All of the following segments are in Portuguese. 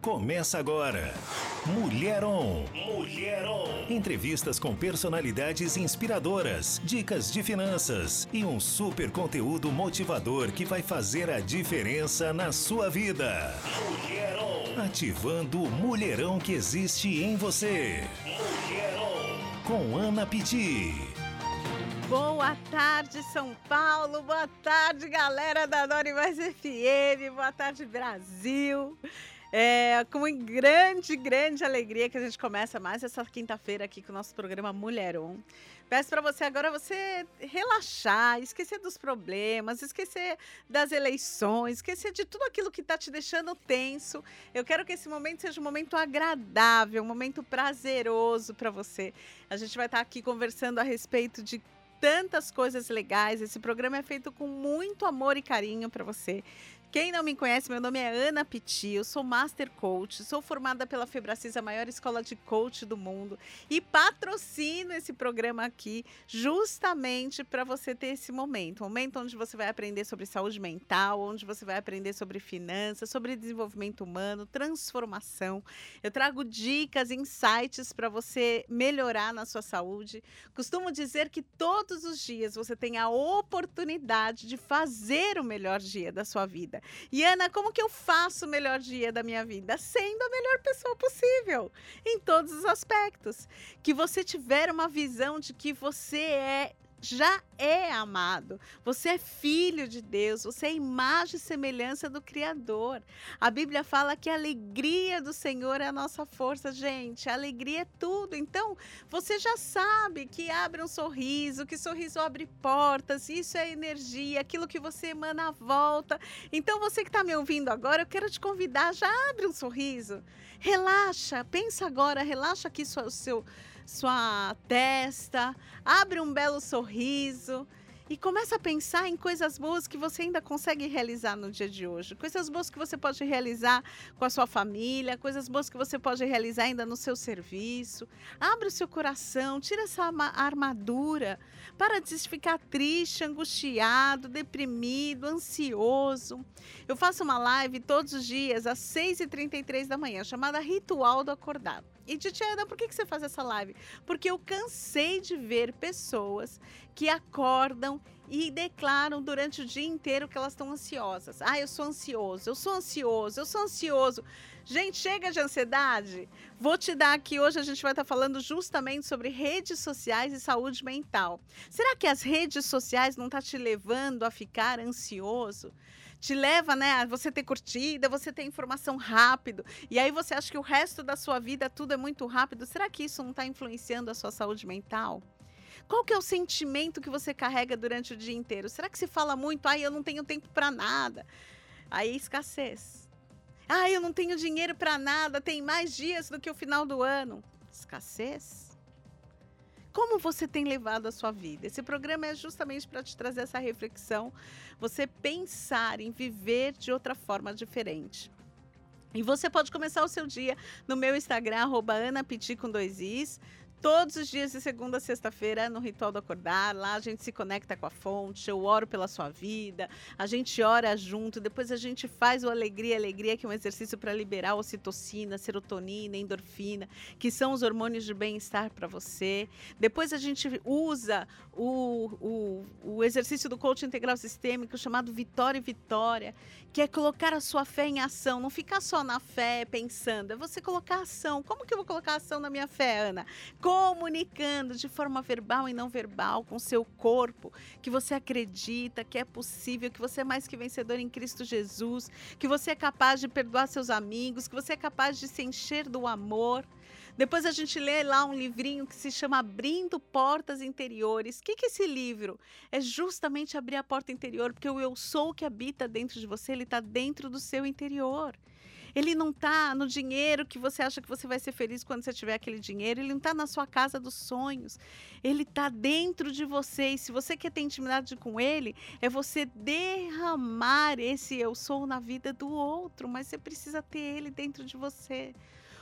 Começa agora. Mulher On. Mulher On. Entrevistas com personalidades inspiradoras, dicas de finanças e um super conteúdo motivador que vai fazer a diferença na sua vida. Mulher On. Ativando o mulherão que existe em você. Mulher On. Com Ana Piti. Boa tarde, São Paulo. Boa tarde, galera da Dori Mais FM. Boa tarde, Brasil. É com grande, grande alegria que a gente começa mais essa quinta-feira aqui com o nosso programa Mulher On. Peço para você agora você relaxar, esquecer dos problemas, esquecer das eleições, esquecer de tudo aquilo que está te deixando tenso. Eu quero que esse momento seja um momento agradável, um momento prazeroso para você. A gente vai estar tá aqui conversando a respeito de tantas coisas legais. Esse programa é feito com muito amor e carinho para você. Quem não me conhece, meu nome é Ana Piti, eu sou Master Coach, sou formada pela Febracis, a maior escola de coach do mundo, e patrocino esse programa aqui justamente para você ter esse momento, um momento onde você vai aprender sobre saúde mental, onde você vai aprender sobre finanças, sobre desenvolvimento humano, transformação. Eu trago dicas, insights para você melhorar na sua saúde. Costumo dizer que todos os dias você tem a oportunidade de fazer o melhor dia da sua vida. E Ana, como que eu faço o melhor dia da minha vida? Sendo a melhor pessoa possível, em todos os aspectos. Que você tiver uma visão de que você é já é amado. Você é filho de Deus, você é imagem e semelhança do Criador. A Bíblia fala que a alegria do Senhor é a nossa força, gente. A alegria é tudo. Então, você já sabe que abre um sorriso, que sorriso abre portas, isso é energia, aquilo que você emana volta. Então, você que está me ouvindo agora, eu quero te convidar, já abre um sorriso. Relaxa, pensa agora, relaxa aqui o seu sua testa, abre um belo sorriso e começa a pensar em coisas boas que você ainda consegue realizar no dia de hoje. Coisas boas que você pode realizar com a sua família, coisas boas que você pode realizar ainda no seu serviço. Abre o seu coração, tira essa armadura para de ficar triste, angustiado, deprimido, ansioso. Eu faço uma live todos os dias às 6h33 da manhã, chamada Ritual do Acordado. E Titiana, por que, que você faz essa live? Porque eu cansei de ver pessoas que acordam e declaram durante o dia inteiro que elas estão ansiosas. Ah, eu sou ansioso, eu sou ansioso, eu sou ansioso. Gente, chega de ansiedade. Vou te dar aqui hoje a gente vai estar falando justamente sobre redes sociais e saúde mental. Será que as redes sociais não estão tá te levando a ficar ansioso? Te leva, né, a você ter curtida, você ter informação rápido, e aí você acha que o resto da sua vida tudo é muito rápido. Será que isso não está influenciando a sua saúde mental? Qual que é o sentimento que você carrega durante o dia inteiro? Será que se fala muito, ai, eu não tenho tempo para nada? Aí escassez. Ah, eu não tenho dinheiro para nada, tem mais dias do que o final do ano. Escassez? Como você tem levado a sua vida? Esse programa é justamente para te trazer essa reflexão, você pensar em viver de outra forma diferente. E você pode começar o seu dia no meu Instagram, arroba com dois is todos os dias de segunda a sexta-feira no Ritual do Acordar. Lá a gente se conecta com a fonte, eu oro pela sua vida, a gente ora junto, depois a gente faz o Alegria Alegria, que é um exercício para liberar ocitocina, serotonina, endorfina, que são os hormônios de bem-estar para você. Depois a gente usa o, o, o exercício do coaching integral sistêmico chamado Vitória e Vitória, que é colocar a sua fé em ação, não ficar só na fé pensando, é você colocar ação. Como que eu vou colocar ação na minha fé, Ana? Comunicando de forma verbal e não verbal com seu corpo que você acredita que é possível, que você é mais que vencedor em Cristo Jesus, que você é capaz de perdoar seus amigos, que você é capaz de se encher do amor. Depois a gente lê lá um livrinho que se chama Abrindo Portas Interiores. O que, que é esse livro? É justamente abrir a porta interior, porque o eu sou que habita dentro de você, ele está dentro do seu interior. Ele não está no dinheiro que você acha que você vai ser feliz quando você tiver aquele dinheiro. Ele não está na sua casa dos sonhos. Ele está dentro de você. E se você quer ter intimidade com ele, é você derramar esse eu sou na vida do outro. Mas você precisa ter ele dentro de você.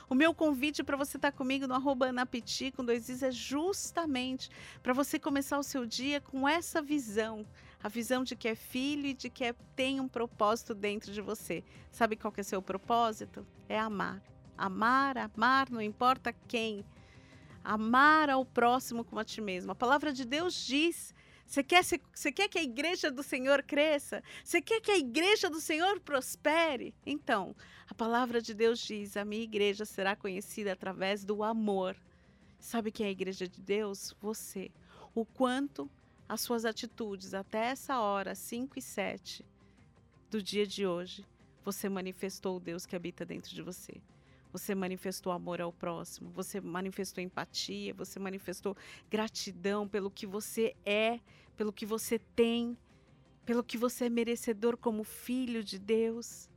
O meu convite para você estar tá comigo no arroba Anapiti com dois is é justamente para você começar o seu dia com essa visão A visão de que é filho e de que é, tem um propósito dentro de você. Sabe qual que é seu propósito? É amar. Amar, amar, não importa quem. Amar ao próximo como a ti mesmo. A palavra de Deus diz você quer, você quer que a igreja do Senhor cresça? Você quer que a igreja do Senhor prospere? Então, a palavra de Deus diz: a minha igreja será conhecida através do amor. Sabe quem é a igreja de Deus? Você. O quanto as suas atitudes até essa hora, 5 e 7 do dia de hoje, você manifestou o Deus que habita dentro de você. Você manifestou amor ao próximo, você manifestou empatia, você manifestou gratidão pelo que você é, pelo que você tem, pelo que você é merecedor como filho de Deus.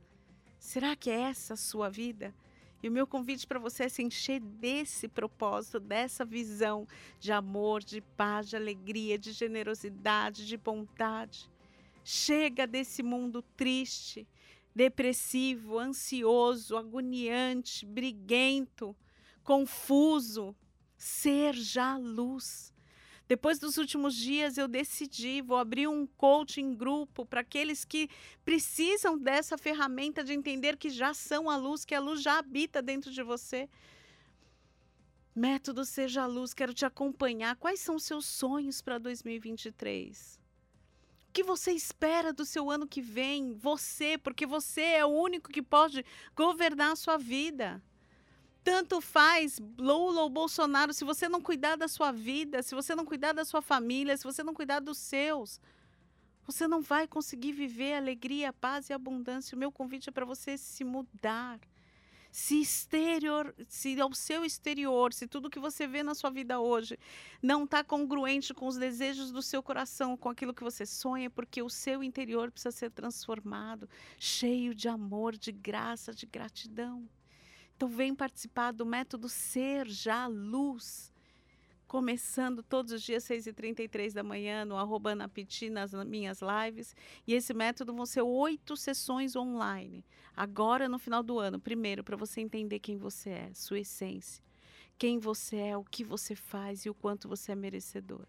Será que é essa a sua vida? E o meu convite para você é se encher desse propósito, dessa visão de amor, de paz, de alegria, de generosidade, de bondade. Chega desse mundo triste, depressivo, ansioso, agoniante, briguento, confuso. Ser já luz. Depois dos últimos dias, eu decidi, vou abrir um coaching grupo para aqueles que precisam dessa ferramenta de entender que já são a luz, que a luz já habita dentro de você. Método Seja Luz, quero te acompanhar. Quais são os seus sonhos para 2023? Que você espera do seu ano que vem? Você, porque você é o único que pode governar a sua vida. Tanto faz Lula ou Bolsonaro, se você não cuidar da sua vida, se você não cuidar da sua família, se você não cuidar dos seus, você não vai conseguir viver alegria, paz e abundância. O meu convite é para você se mudar se exterior, se ao seu exterior, se tudo que você vê na sua vida hoje não está congruente com os desejos do seu coração, com aquilo que você sonha, porque o seu interior precisa ser transformado, cheio de amor, de graça, de gratidão. Então vem participar do método Ser Já Luz começando todos os dias, 6h33 da manhã, no arroba Anapiti, nas minhas lives. E esse método vão ser oito sessões online. Agora, no final do ano, primeiro, para você entender quem você é, sua essência. Quem você é, o que você faz e o quanto você é merecedor.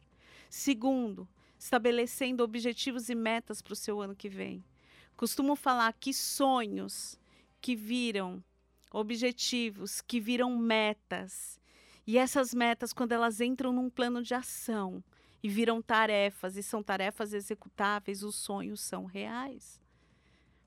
Segundo, estabelecendo objetivos e metas para o seu ano que vem. Costumo falar que sonhos que viram objetivos, que viram metas, e essas metas, quando elas entram num plano de ação e viram tarefas, e são tarefas executáveis, os sonhos são reais.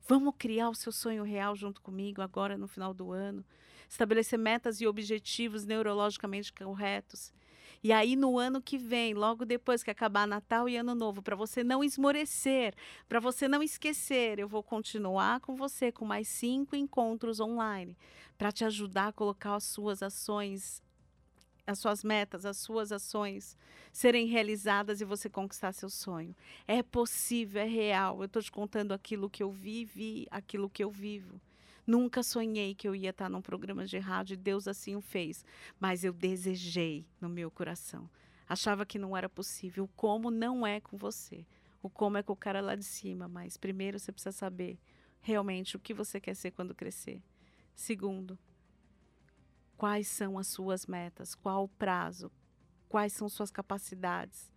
Vamos criar o seu sonho real junto comigo agora no final do ano. Estabelecer metas e objetivos neurologicamente corretos. E aí, no ano que vem, logo depois que acabar Natal e Ano Novo, para você não esmorecer, para você não esquecer, eu vou continuar com você com mais cinco encontros online para te ajudar a colocar as suas ações as suas metas, as suas ações serem realizadas e você conquistar seu sonho. É possível, é real. Eu estou te contando aquilo que eu vivi, aquilo que eu vivo. Nunca sonhei que eu ia estar num programa de rádio e Deus assim o fez, mas eu desejei no meu coração. Achava que não era possível. O como não é com você. O como é com o cara lá de cima, mas primeiro você precisa saber realmente o que você quer ser quando crescer. Segundo, Quais são as suas metas? Qual o prazo? Quais são suas capacidades?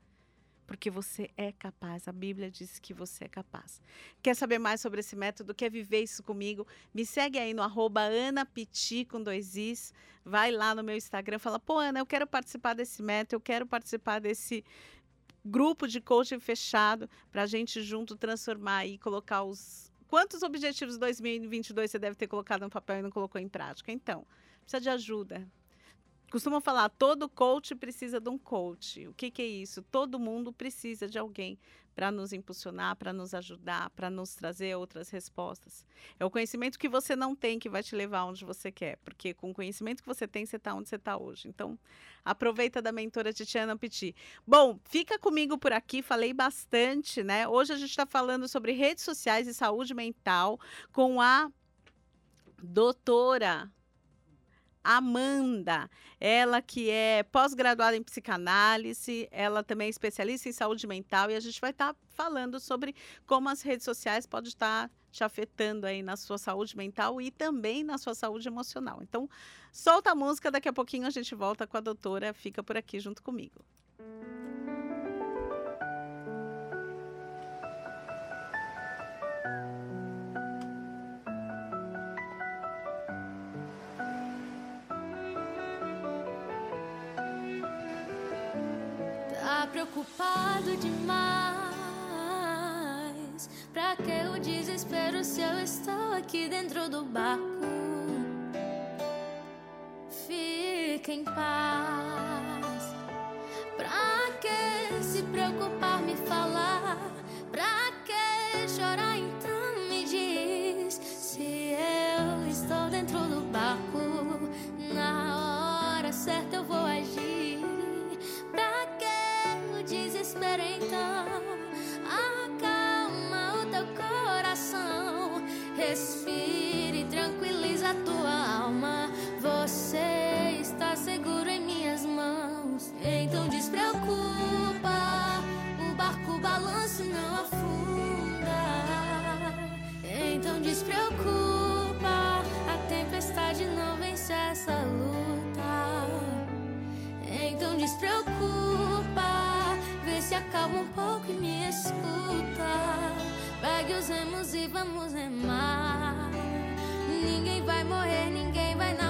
Porque você é capaz, a Bíblia diz que você é capaz. Quer saber mais sobre esse método? Quer viver isso comigo? Me segue aí no arroba anapiti com dois is. Vai lá no meu Instagram, fala, pô, Ana, eu quero participar desse método, eu quero participar desse grupo de coaching fechado para a gente junto transformar e colocar os. Quantos objetivos 2022 você deve ter colocado no papel e não colocou em prática? Então, precisa de ajuda. Costumo falar, todo coach precisa de um coach. O que, que é isso? Todo mundo precisa de alguém para nos impulsionar, para nos ajudar, para nos trazer outras respostas. É o conhecimento que você não tem que vai te levar onde você quer, porque com o conhecimento que você tem, você está onde você está hoje. Então, aproveita da mentora Titiana Petit. Bom, fica comigo por aqui, falei bastante, né? Hoje a gente está falando sobre redes sociais e saúde mental com a doutora Amanda, ela que é pós-graduada em psicanálise, ela também é especialista em saúde mental e a gente vai estar tá falando sobre como as redes sociais podem estar te afetando aí na sua saúde mental e também na sua saúde emocional. Então, solta a música, daqui a pouquinho a gente volta com a doutora, fica por aqui junto comigo. Preocupado demais. Pra que o desespero se eu estou aqui dentro do barco? Fica em paz. Pra que se preocupar, me falar? Pra que chorar, então me diz? Se eu estou dentro do barco, desespero, acalma um pouco e me escuta. Pegue os remos e vamos remar. Ninguém vai morrer, ninguém vai nascer.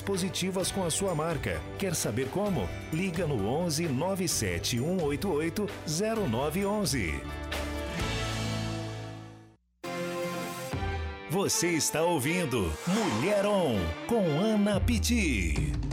positivas com a sua marca. Quer saber como? Liga no 11 97 188 0911. Você está ouvindo Mulher On com Ana Pitti.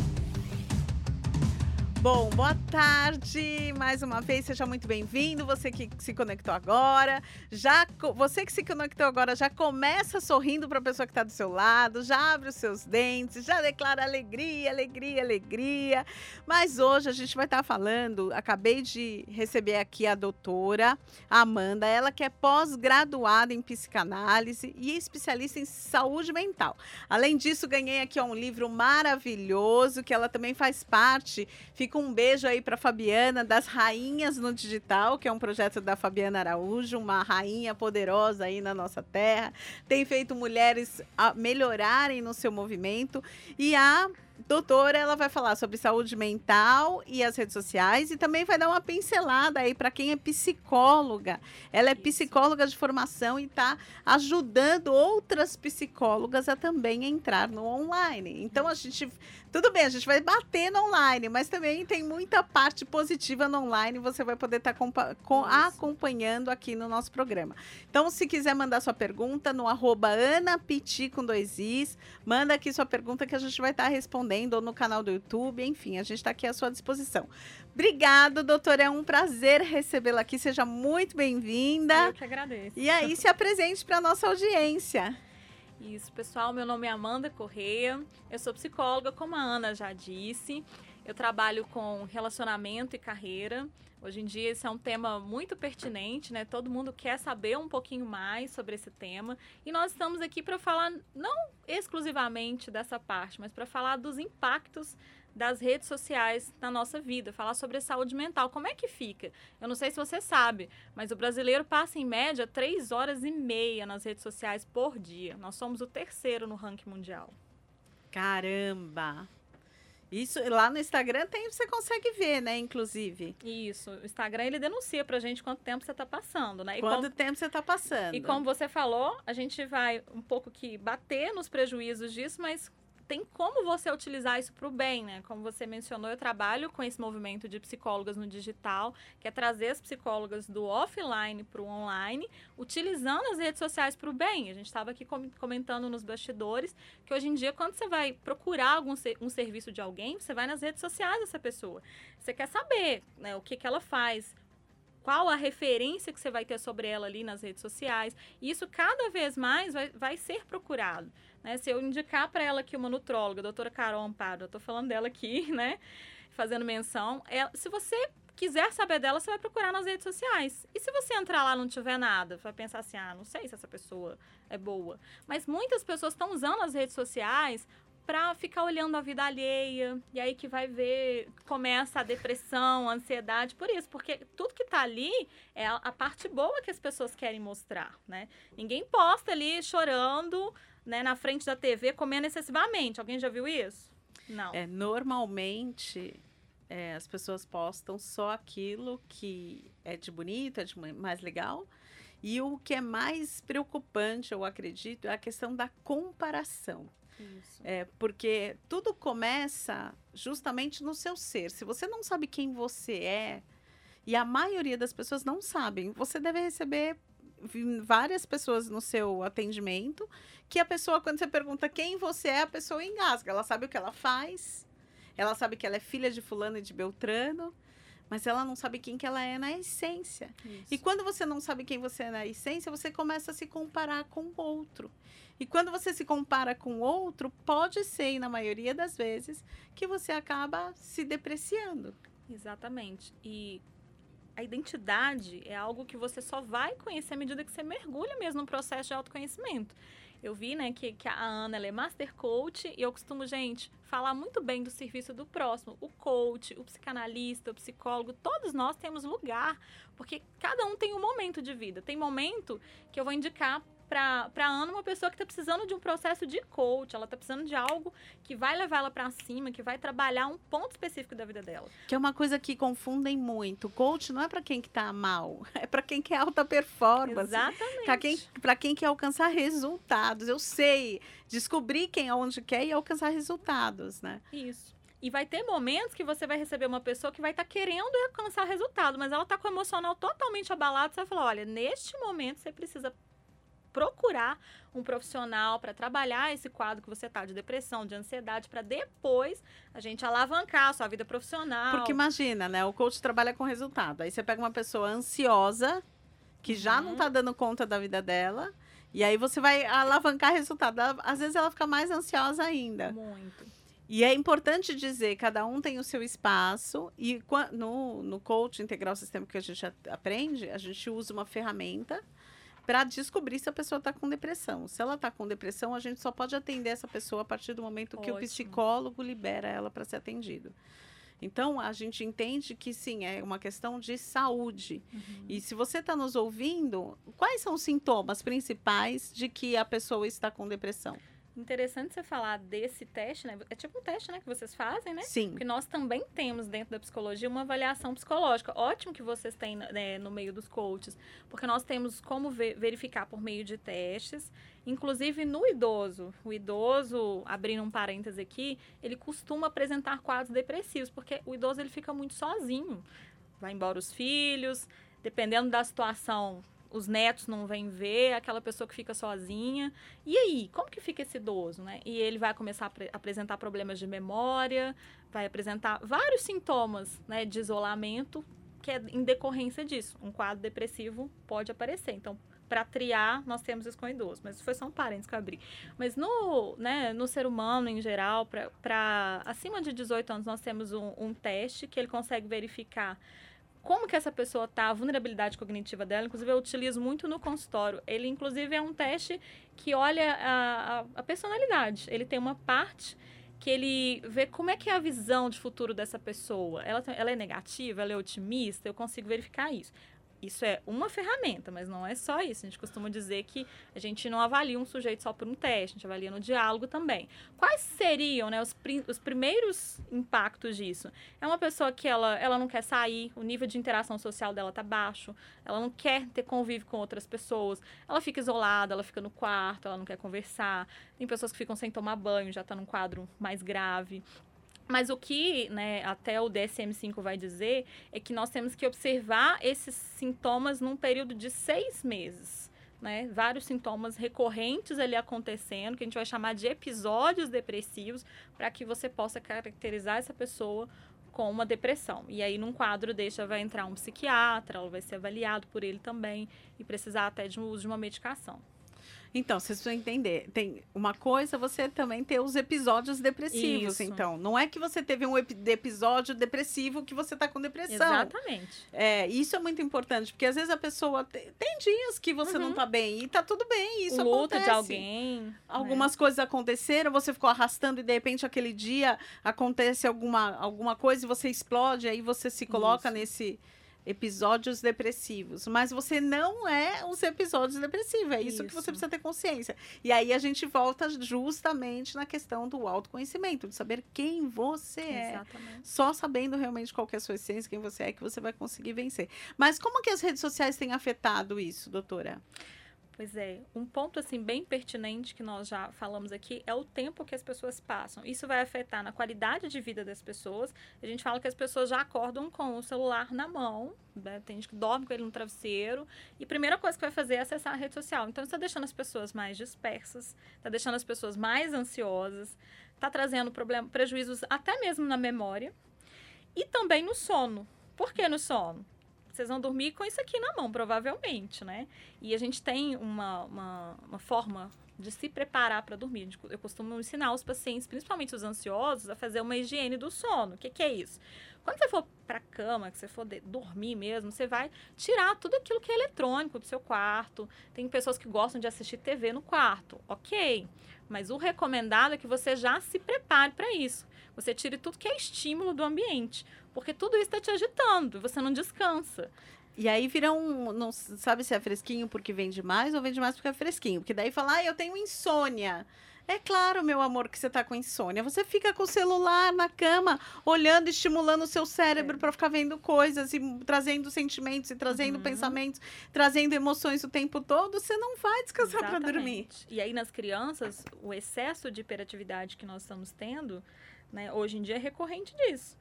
Bom, boa tarde. Mais uma vez, seja muito bem-vindo. Você que se conectou agora, já você que se conectou agora já começa sorrindo para a pessoa que está do seu lado, já abre os seus dentes, já declara alegria, alegria, alegria. Mas hoje a gente vai estar tá falando. Acabei de receber aqui a doutora Amanda, ela que é pós-graduada em psicanálise e especialista em saúde mental. Além disso, ganhei aqui ó, um livro maravilhoso que ela também faz parte. Fica Fica um beijo aí para Fabiana das Rainhas no Digital, que é um projeto da Fabiana Araújo, uma rainha poderosa aí na nossa terra. Tem feito mulheres melhorarem no seu movimento e a doutora, ela vai falar sobre saúde mental e as redes sociais e também vai dar uma pincelada aí para quem é psicóloga. Ela é psicóloga de formação e está ajudando outras psicólogas a também entrar no online. Então a gente tudo bem, a gente vai bater no online, mas também tem muita parte positiva no online. Você vai poder estar tá acompanhando aqui no nosso programa. Então, se quiser mandar sua pergunta no arroba anapiti com dois is, manda aqui sua pergunta que a gente vai estar tá respondendo ou no canal do YouTube. Enfim, a gente está aqui à sua disposição. Obrigado, doutora. É um prazer recebê-la aqui. Seja muito bem-vinda. Eu que agradeço. E aí, se apresente para a nossa audiência. Isso, pessoal, meu nome é Amanda Correia, eu sou psicóloga, como a Ana já disse. Eu trabalho com relacionamento e carreira. Hoje em dia esse é um tema muito pertinente, né? Todo mundo quer saber um pouquinho mais sobre esse tema. E nós estamos aqui para falar não exclusivamente dessa parte, mas para falar dos impactos das redes sociais na nossa vida, falar sobre a saúde mental. Como é que fica? Eu não sei se você sabe, mas o brasileiro passa em média três horas e meia nas redes sociais por dia. Nós somos o terceiro no ranking mundial. Caramba! Isso lá no Instagram tem, você consegue ver, né, inclusive. Isso, o Instagram ele denuncia pra gente quanto tempo você tá passando, né? E quanto como, tempo você tá passando. E como você falou, a gente vai um pouco que bater nos prejuízos disso, mas tem como você utilizar isso para o bem, né? Como você mencionou, eu trabalho com esse movimento de psicólogas no digital, que é trazer as psicólogas do offline para o online, utilizando as redes sociais para o bem. A gente estava aqui comentando nos bastidores que hoje em dia, quando você vai procurar algum um serviço de alguém, você vai nas redes sociais dessa pessoa. Você quer saber né, o que, que ela faz, qual a referência que você vai ter sobre ela ali nas redes sociais. E isso cada vez mais vai, vai ser procurado. Né? Se eu indicar para ela aqui uma nutróloga, a doutora Carol Amparo, eu estou falando dela aqui, né? Fazendo menção. É, se você quiser saber dela, você vai procurar nas redes sociais. E se você entrar lá e não tiver nada, vai pensar assim: ah, não sei se essa pessoa é boa. Mas muitas pessoas estão usando as redes sociais para ficar olhando a vida alheia. E aí que vai ver, começa a depressão, a ansiedade, por isso, porque tudo que tá ali é a parte boa que as pessoas querem mostrar, né? Ninguém posta ali chorando, né, na frente da TV comendo excessivamente. Alguém já viu isso? Não. É, normalmente é, as pessoas postam só aquilo que é de bonito, é de mais legal. E o que é mais preocupante, eu acredito, é a questão da comparação. Isso. É, porque tudo começa justamente no seu ser. Se você não sabe quem você é, e a maioria das pessoas não sabem, você deve receber várias pessoas no seu atendimento que a pessoa, quando você pergunta quem você é, a pessoa engasga. Ela sabe o que ela faz, ela sabe que ela é filha de fulano e de Beltrano, mas ela não sabe quem que ela é na essência. Isso. E quando você não sabe quem você é na essência, você começa a se comparar com o outro. E quando você se compara com o outro, pode ser, na maioria das vezes, que você acaba se depreciando. Exatamente. E a identidade é algo que você só vai conhecer à medida que você mergulha mesmo no processo de autoconhecimento. Eu vi, né, que, que a Ana é master coach e eu costumo, gente, falar muito bem do serviço do próximo. O coach, o psicanalista, o psicólogo, todos nós temos lugar, porque cada um tem um momento de vida. Tem momento que eu vou indicar para Ana uma pessoa que está precisando de um processo de coach, ela está precisando de algo que vai levar ela para cima, que vai trabalhar um ponto específico da vida dela. Que é uma coisa que confundem muito. Coach não é para quem que tá mal, é para quem quer alta performance. Exatamente. Para quem, para quem quer alcançar resultados. Eu sei descobrir quem aonde quer e alcançar resultados, né? Isso. E vai ter momentos que você vai receber uma pessoa que vai estar tá querendo alcançar resultado, mas ela está com o emocional totalmente abalado. Você vai falar: olha, neste momento você precisa procurar um profissional para trabalhar esse quadro que você está de depressão, de ansiedade, para depois a gente alavancar a sua vida profissional. Porque imagina, né? O coach trabalha com resultado. Aí você pega uma pessoa ansiosa, que já não está uhum. dando conta da vida dela, e aí você vai alavancar resultado. Às vezes ela fica mais ansiosa ainda. Muito. E é importante dizer, cada um tem o seu espaço e no, no coach integral sistema que a gente aprende, a gente usa uma ferramenta para descobrir se a pessoa está com depressão. Se ela está com depressão, a gente só pode atender essa pessoa a partir do momento Ótimo. que o psicólogo libera ela para ser atendido. Então, a gente entende que sim, é uma questão de saúde. Uhum. E se você está nos ouvindo, quais são os sintomas principais de que a pessoa está com depressão? Interessante você falar desse teste, né? É tipo um teste, né, que vocês fazem, né? Sim. Porque nós também temos dentro da psicologia uma avaliação psicológica. Ótimo que vocês têm né, no meio dos coaches, porque nós temos como ver, verificar por meio de testes, inclusive no idoso. O idoso, abrindo um parêntese aqui, ele costuma apresentar quadros depressivos, porque o idoso ele fica muito sozinho. Vai embora os filhos, dependendo da situação, os netos não vêm ver, aquela pessoa que fica sozinha. E aí, como que fica esse idoso, né? E ele vai começar a apresentar problemas de memória, vai apresentar vários sintomas, né, de isolamento, que é em decorrência disso. Um quadro depressivo pode aparecer. Então, para triar, nós temos isso com idoso. Mas foi só um parênteses que eu abri. Mas no, né, no ser humano, em geral, para acima de 18 anos, nós temos um, um teste que ele consegue verificar como que essa pessoa tá, a vulnerabilidade cognitiva dela, inclusive eu utilizo muito no consultório. Ele, inclusive, é um teste que olha a, a, a personalidade. Ele tem uma parte que ele vê como é que é a visão de futuro dessa pessoa. Ela, ela é negativa, ela é otimista, eu consigo verificar isso. Isso é uma ferramenta, mas não é só isso. A gente costuma dizer que a gente não avalia um sujeito só por um teste, a gente avalia no diálogo também. Quais seriam né, os, os primeiros impactos disso? É uma pessoa que ela, ela não quer sair, o nível de interação social dela está baixo, ela não quer ter convívio com outras pessoas, ela fica isolada, ela fica no quarto, ela não quer conversar. Tem pessoas que ficam sem tomar banho, já está num quadro mais grave. Mas o que né, até o DSM-5 vai dizer é que nós temos que observar esses sintomas num período de seis meses. Né? Vários sintomas recorrentes ali acontecendo, que a gente vai chamar de episódios depressivos, para que você possa caracterizar essa pessoa com uma depressão. E aí, num quadro desse, vai entrar um psiquiatra, ela vai ser avaliado por ele também e precisar até de um uso de uma medicação. Então, vocês precisam entender. Tem uma coisa você também ter os episódios depressivos. Isso. Então, não é que você teve um episódio depressivo que você está com depressão. Exatamente. É, isso é muito importante, porque às vezes a pessoa tem, tem dias que você uhum. não está bem e tá tudo bem. Isso o luto acontece. de alguém. Né? Algumas né? coisas aconteceram, você ficou arrastando e de repente aquele dia acontece alguma, alguma coisa e você explode, aí você se coloca isso. nesse episódios depressivos, mas você não é os episódios depressivos, é isso, isso, que você precisa ter consciência. E aí a gente volta justamente na questão do autoconhecimento, de saber quem você é. Exatamente. Só sabendo realmente qual é a sua essência, quem você é, que você vai conseguir vencer. Mas como que as redes sociais têm afetado isso, doutora? Pois é, um ponto assim bem pertinente que nós já falamos aqui é o tempo que as pessoas passam. Isso vai afetar na qualidade de vida das pessoas. A gente fala que as pessoas já acordam com o celular na mão, né? tem gente que dorme com ele no travesseiro e a primeira coisa que vai fazer é acessar a rede social. Então está deixando as pessoas mais dispersas, está deixando as pessoas mais ansiosas, está trazendo problem prejuízos até mesmo na memória e também no sono. Por que no sono? Vocês vão dormir com isso aqui na mão, provavelmente, né? E a gente tem uma, uma, uma forma de se preparar para dormir. Eu costumo ensinar os pacientes, principalmente os ansiosos, a fazer uma higiene do sono. O que, que é isso? Quando você for para a cama, que você for dormir mesmo, você vai tirar tudo aquilo que é eletrônico do seu quarto. Tem pessoas que gostam de assistir TV no quarto, ok. Mas o recomendado é que você já se prepare para isso. Você tire tudo que é estímulo do ambiente, porque tudo isso está te agitando você não descansa. E aí vira um. Não sabe se é fresquinho porque vende mais ou vende mais porque é fresquinho. Porque daí fala, ah, eu tenho insônia. É claro, meu amor, que você tá com insônia. Você fica com o celular na cama, olhando, estimulando o seu cérebro é. para ficar vendo coisas e trazendo sentimentos e trazendo uhum. pensamentos, trazendo emoções o tempo todo. Você não vai descansar para dormir. E aí nas crianças, o excesso de hiperatividade que nós estamos tendo, né, hoje em dia é recorrente disso.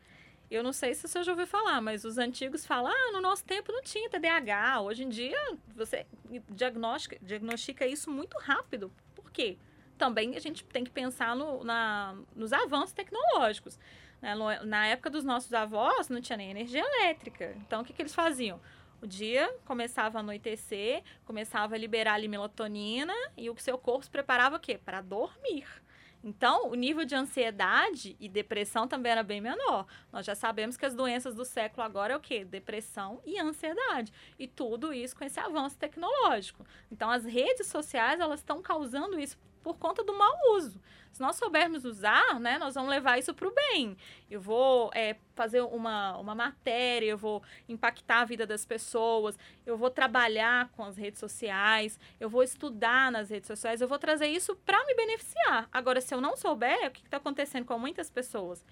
Eu não sei se você já ouviu falar, mas os antigos falam, ah, no nosso tempo não tinha TDAH. Hoje em dia, você diagnostica, diagnostica isso muito rápido. Por quê? Também a gente tem que pensar no, na, nos avanços tecnológicos. Né? Na época dos nossos avós, não tinha nem energia elétrica. Então, o que, que eles faziam? O dia começava a anoitecer, começava a liberar ali melatonina e o seu corpo se preparava o quê? Para dormir. Então, o nível de ansiedade e depressão também era bem menor. Nós já sabemos que as doenças do século agora é o quê? Depressão e ansiedade. E tudo isso com esse avanço tecnológico. Então, as redes sociais, elas estão causando isso por conta do mau uso. Se nós soubermos usar, né, nós vamos levar isso para o bem. Eu vou é, fazer uma, uma matéria, eu vou impactar a vida das pessoas, eu vou trabalhar com as redes sociais, eu vou estudar nas redes sociais, eu vou trazer isso para me beneficiar. Agora, se eu não souber, o que está acontecendo com muitas pessoas?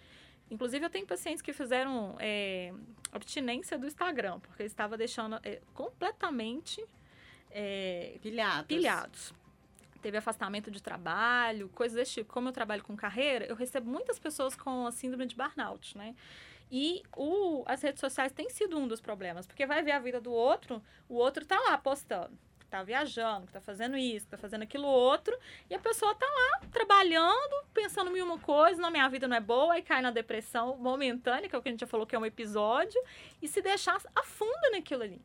Inclusive, eu tenho pacientes que fizeram é, abstinência do Instagram, porque eles estavam deixando é, completamente é, pilhados. pilhados teve afastamento de trabalho, coisas desse tipo. Como eu trabalho com carreira, eu recebo muitas pessoas com a síndrome de burnout, né? E o, as redes sociais têm sido um dos problemas, porque vai ver a vida do outro, o outro tá lá postando, tá viajando, tá fazendo isso, tá fazendo aquilo outro, e a pessoa tá lá trabalhando, pensando em uma coisa, não, minha vida não é boa, e cai na depressão momentânea, que é o que a gente já falou que é um episódio, e se deixar afunda naquilo ali.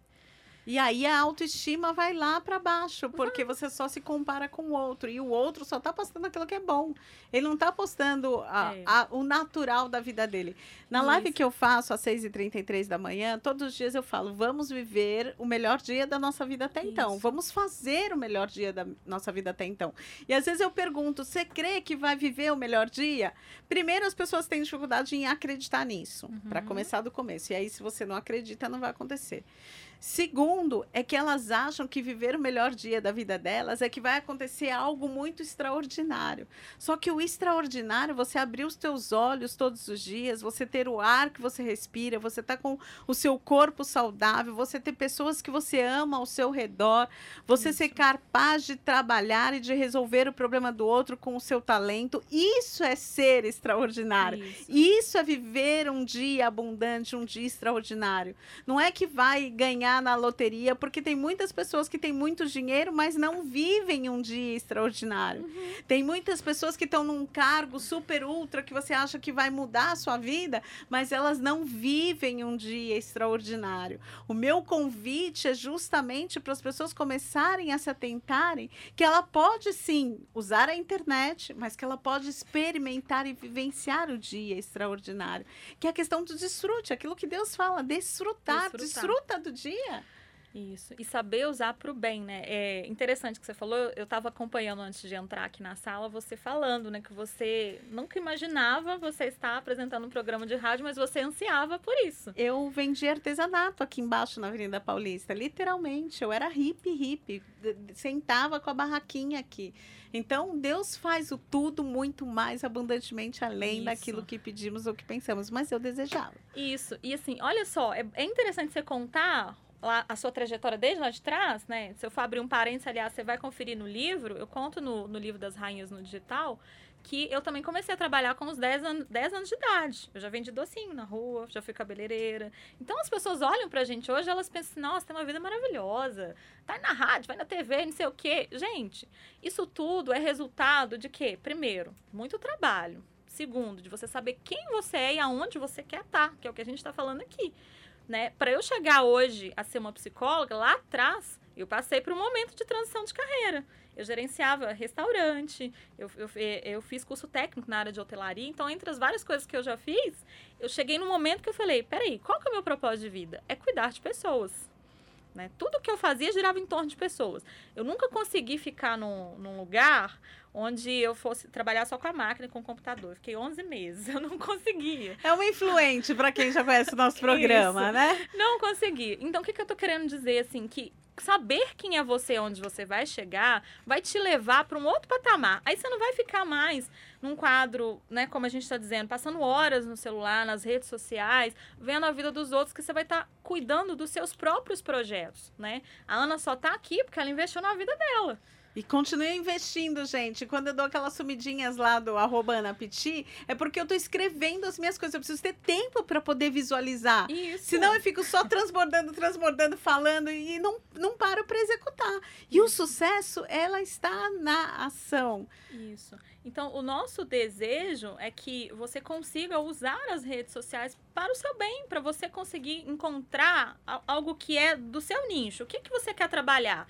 E aí a autoestima vai lá para baixo, porque uhum. você só se compara com o outro. E o outro só tá postando aquilo que é bom. Ele não tá postando a, é. a, o natural da vida dele. Na Isso. live que eu faço às 6h33 da manhã, todos os dias eu falo: vamos viver o melhor dia da nossa vida até então. Isso. Vamos fazer o melhor dia da nossa vida até então. E às vezes eu pergunto: você crê que vai viver o melhor dia? Primeiro, as pessoas têm dificuldade em acreditar nisso, uhum. para começar do começo. E aí, se você não acredita, não vai acontecer. Segundo, é que elas acham que viver o melhor dia da vida delas é que vai acontecer algo muito extraordinário. Só que o extraordinário, você abrir os teus olhos todos os dias, você ter o ar que você respira, você tá com o seu corpo saudável, você ter pessoas que você ama ao seu redor, você Isso. ser capaz de trabalhar e de resolver o problema do outro com o seu talento. Isso é ser extraordinário. Isso, Isso é viver um dia abundante, um dia extraordinário. Não é que vai ganhar ganhar na loteria, porque tem muitas pessoas que têm muito dinheiro, mas não vivem um dia extraordinário. Uhum. Tem muitas pessoas que estão num cargo super ultra que você acha que vai mudar a sua vida, mas elas não vivem um dia extraordinário. O meu convite é justamente para as pessoas começarem a se atentarem que ela pode sim usar a internet, mas que ela pode experimentar e vivenciar o dia extraordinário, que é a questão do desfrute, aquilo que Deus fala, desfrutar, desfrutar. desfruta do dia Isso. E saber usar para o bem, né? É interessante que você falou. Eu estava acompanhando antes de entrar aqui na sala você falando, né? Que você nunca imaginava você estar apresentando um programa de rádio, mas você ansiava por isso. Eu vendi artesanato aqui embaixo na Avenida Paulista, literalmente. Eu era hippie, hippie. Sentava com a barraquinha aqui. Então, Deus faz o tudo muito mais abundantemente além Isso. daquilo que pedimos ou que pensamos, mas eu desejava. Isso. E assim, olha só, é, é interessante você contar a sua trajetória desde lá de trás, né? Se eu for abrir um parênteses, aliás, você vai conferir no livro, eu conto no, no livro das rainhas no digital, que eu também comecei a trabalhar com uns 10 anos, 10 anos de idade. Eu já vendi docinho na rua, já fui cabeleireira. Então as pessoas olham pra gente hoje, elas pensam, nossa, tem uma vida maravilhosa. Tá na rádio, vai na TV, não sei o quê. Gente, isso tudo é resultado de quê? Primeiro, muito trabalho. Segundo, de você saber quem você é e aonde você quer estar, tá, que é o que a gente está falando aqui. Né? Para eu chegar hoje a ser uma psicóloga, lá atrás, eu passei por um momento de transição de carreira. Eu gerenciava restaurante, eu, eu, eu fiz curso técnico na área de hotelaria. Então, entre as várias coisas que eu já fiz, eu cheguei num momento que eu falei: peraí, qual que é o meu propósito de vida? É cuidar de pessoas. Né? Tudo que eu fazia girava em torno de pessoas. Eu nunca consegui ficar num, num lugar onde eu fosse trabalhar só com a máquina e com o computador. Eu fiquei 11 meses, eu não conseguia. É uma influente para quem já conhece o nosso programa, Isso. né? Não consegui. Então, o que, que eu tô querendo dizer, assim, que saber quem é você, onde você vai chegar, vai te levar para um outro patamar. Aí você não vai ficar mais num quadro, né, como a gente está dizendo, passando horas no celular, nas redes sociais, vendo a vida dos outros, que você vai estar tá cuidando dos seus próprios projetos, né? A Ana só está aqui porque ela investiu na vida dela. E continue investindo, gente. Quando eu dou aquelas sumidinhas lá do arroba Anapiti, é porque eu tô escrevendo as minhas coisas. Eu preciso ter tempo para poder visualizar. Isso. Senão eu fico só transbordando, transbordando, falando e não, não paro para executar. E o sucesso, ela está na ação. Isso. Então, o nosso desejo é que você consiga usar as redes sociais para o seu bem, para você conseguir encontrar algo que é do seu nicho. O que, que você quer trabalhar?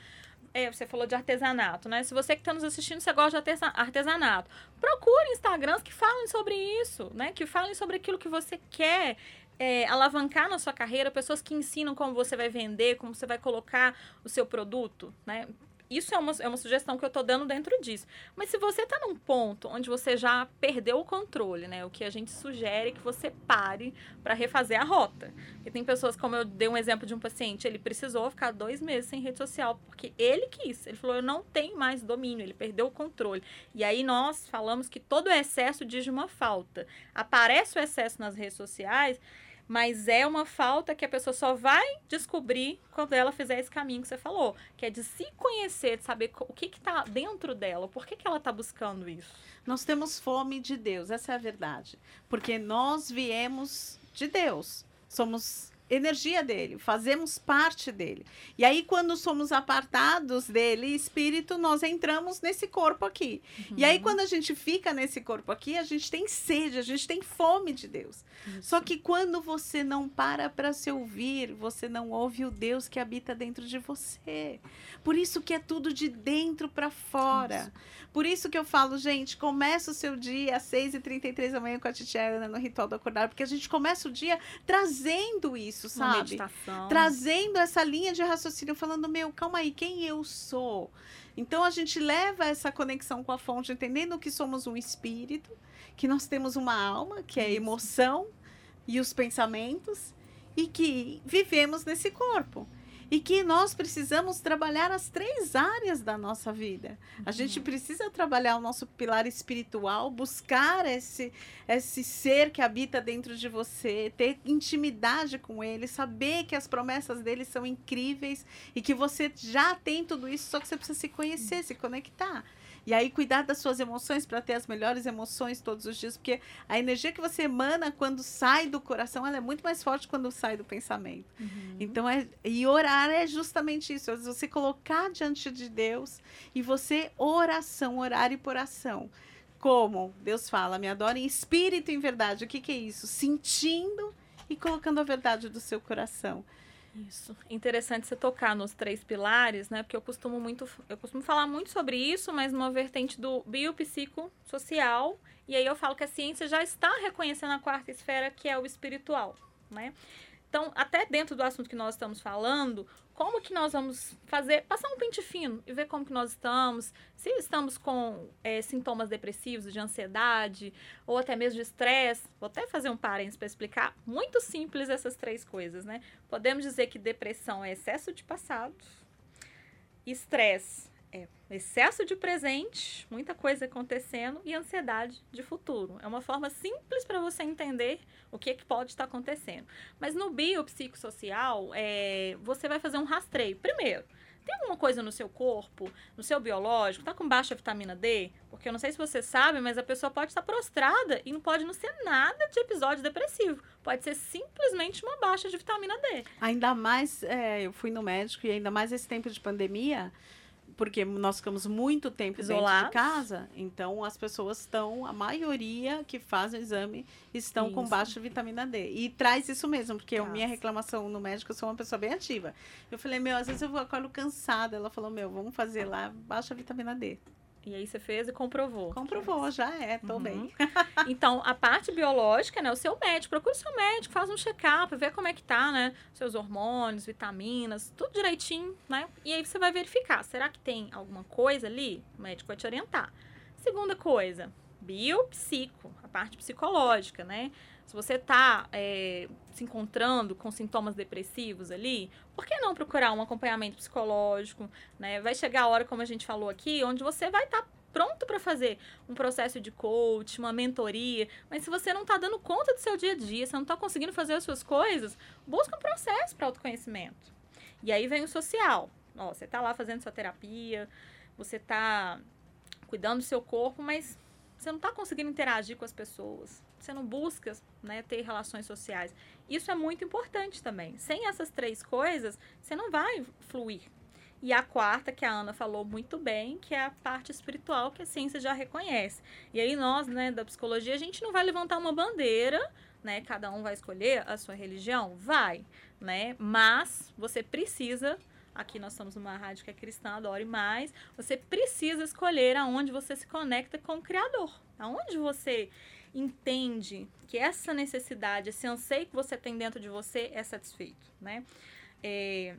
É, você falou de artesanato, né? Se você que está nos assistindo, você gosta de artesanato, procure Instagrams que falem sobre isso, né? Que falem sobre aquilo que você quer é, alavancar na sua carreira, pessoas que ensinam como você vai vender, como você vai colocar o seu produto, né? Isso é uma, é uma sugestão que eu estou dando dentro disso. Mas se você está num ponto onde você já perdeu o controle, né? O que a gente sugere é que você pare para refazer a rota. Porque tem pessoas, como eu dei um exemplo de um paciente, ele precisou ficar dois meses sem rede social, porque ele quis. Ele falou, eu não tenho mais domínio, ele perdeu o controle. E aí nós falamos que todo excesso diz de uma falta. Aparece o excesso nas redes sociais mas é uma falta que a pessoa só vai descobrir quando ela fizer esse caminho que você falou, que é de se conhecer, de saber o que está dentro dela, por que, que ela está buscando isso. Nós temos fome de Deus, essa é a verdade. Porque nós viemos de Deus. Somos energia dele, fazemos parte dele. E aí, quando somos apartados dele, espírito, nós entramos nesse corpo aqui. Uhum. E aí, uhum. quando a gente fica nesse corpo aqui, a gente tem sede, a gente tem fome de Deus. Isso. Só que quando você não para para se ouvir, você não ouve o Deus que habita dentro de você. Por isso que é tudo de dentro para fora. Isso. Por isso que eu falo, gente, começa o seu dia às 6h33 da manhã com a Titiana no Ritual do Acordar, porque a gente começa o dia trazendo isso, sabe? Uma meditação. Trazendo essa linha de raciocínio, falando, meu, calma aí, quem eu sou? Então a gente leva essa conexão com a fonte, entendendo que somos um espírito, que nós temos uma alma, que é a emoção e os pensamentos, e que vivemos nesse corpo e que nós precisamos trabalhar as três áreas da nossa vida. A gente uhum. precisa trabalhar o nosso pilar espiritual, buscar esse, esse ser que habita dentro de você, ter intimidade com ele, saber que as promessas dele são incríveis e que você já tem tudo isso, só que você precisa se conhecer, se conectar. E aí cuidar das suas emoções para ter as melhores emoções todos os dias, porque a energia que você emana quando sai do coração, ela é muito mais forte quando sai do pensamento. Uhum. Então é e orar é justamente isso, você colocar diante de Deus e você oração, orar e por ação. Como Deus fala, me adore em espírito e em verdade. O que, que é isso? Sentindo e colocando a verdade do seu coração. Isso. Interessante você tocar nos três pilares, né? Porque eu costumo muito, eu costumo falar muito sobre isso, mas numa vertente do biopsicossocial. E aí eu falo que a ciência já está reconhecendo a quarta esfera, que é o espiritual, né? Então, até dentro do assunto que nós estamos falando, como que nós vamos fazer, passar um pente fino e ver como que nós estamos, se estamos com é, sintomas depressivos, de ansiedade, ou até mesmo de estresse. Vou até fazer um parênteses para explicar. Muito simples essas três coisas, né? Podemos dizer que depressão é excesso de passado, estresse é excesso de presente, muita coisa acontecendo e ansiedade de futuro. É uma forma simples para você entender o que, é que pode estar acontecendo. Mas no biopsicossocial, é, você vai fazer um rastreio. Primeiro, tem alguma coisa no seu corpo, no seu biológico, tá com baixa vitamina D? Porque eu não sei se você sabe, mas a pessoa pode estar prostrada e não pode não ser nada de episódio depressivo. Pode ser simplesmente uma baixa de vitamina D. Ainda mais, é, eu fui no médico e ainda mais esse tempo de pandemia, porque nós ficamos muito tempo dentro Isolados. de casa, então as pessoas estão, a maioria que faz o exame estão com Isso. baixa vitamina D. E traz isso mesmo, porque a minha reclamação no médico, eu sou uma pessoa bem ativa. Eu falei, meu, às vezes eu vou acordo cansada. Ela falou, meu, vamos fazer lá baixa vitamina D. E aí você fez e comprovou. Comprovou, já é, tô Uhum. bem. Então, a parte biológica, né? O seu médico, procura o seu médico, faz um check-up, vê como é que tá, né? Seus hormônios, vitaminas, tudo direitinho, né? E aí você vai verificar, será que tem alguma coisa ali? O médico vai te orientar. Segunda coisa, biopsico, a parte psicológica, né? Se você tá é, se encontrando com sintomas depressivos ali, por que não procurar um acompanhamento psicológico, né? Vai chegar a hora, como a gente falou aqui, onde você vai estar pronto para fazer um processo de coach, uma mentoria, mas se você não está dando conta do seu dia a dia, você não está conseguindo fazer as suas coisas, busca um processo para autoconhecimento. E aí vem o social. Ó, você está lá fazendo sua terapia, você está cuidando do seu corpo, mas você não está conseguindo interagir com as pessoas. Você não busca né, ter relações sociais. Isso é muito importante também. Sem essas três coisas, você não vai fluir. E a quarta, que a Ana falou muito bem, que é a parte espiritual, que a ciência já reconhece. E aí nós, né, da psicologia, a gente não vai levantar uma bandeira, né? Cada um vai escolher a sua religião? Vai, né? Mas você precisa, aqui nós estamos numa rádio que é cristã, adore mais, você precisa escolher aonde você se conecta com o Criador. Aonde você entende que essa necessidade, esse anseio que você tem dentro de você é satisfeito, né? É,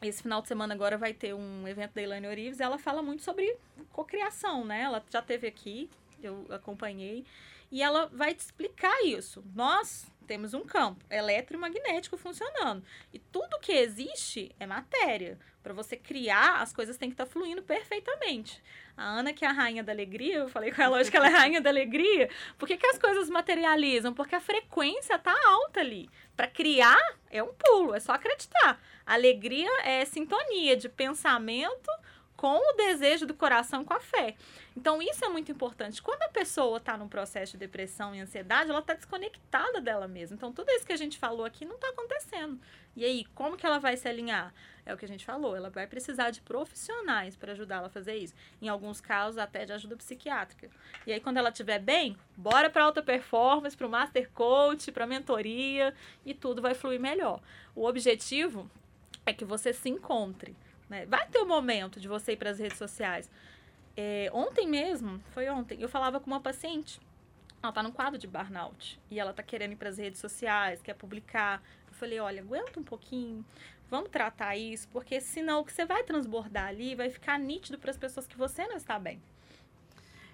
esse final de semana agora vai ter um evento da Elaine Orives, ela fala muito sobre cocriação, né? Ela já teve aqui, eu acompanhei, e ela vai te explicar isso. Nós temos um campo eletromagnético funcionando, e tudo que existe é matéria. Para você criar, as coisas têm que estar fluindo perfeitamente. A Ana, que é a rainha da alegria, eu falei com ela hoje que ela é a rainha da alegria. Por que, que as coisas materializam? Porque a frequência tá alta ali. Para criar, é um pulo, é só acreditar. Alegria é sintonia de pensamento com o desejo do coração, com a fé. Então, isso é muito importante. Quando a pessoa está num processo de depressão e ansiedade, ela está desconectada dela mesma. Então, tudo isso que a gente falou aqui não está acontecendo. E aí, como que ela vai se alinhar? É o que a gente falou, ela vai precisar de profissionais para ajudar ela a fazer isso. Em alguns casos, até de ajuda psiquiátrica. E aí, quando ela estiver bem, bora para alta performance, para o Master Coach, para mentoria, e tudo vai fluir melhor. O objetivo é que você se encontre. Né? Vai ter o um momento de você ir para as redes sociais. É, ontem mesmo, foi ontem, eu falava com uma paciente. Ela tá no quadro de burnout. E ela tá querendo ir para as redes sociais, quer publicar. Eu falei, olha, aguenta um pouquinho. Vamos tratar isso, porque senão o que você vai transbordar ali vai ficar nítido para as pessoas que você não está bem.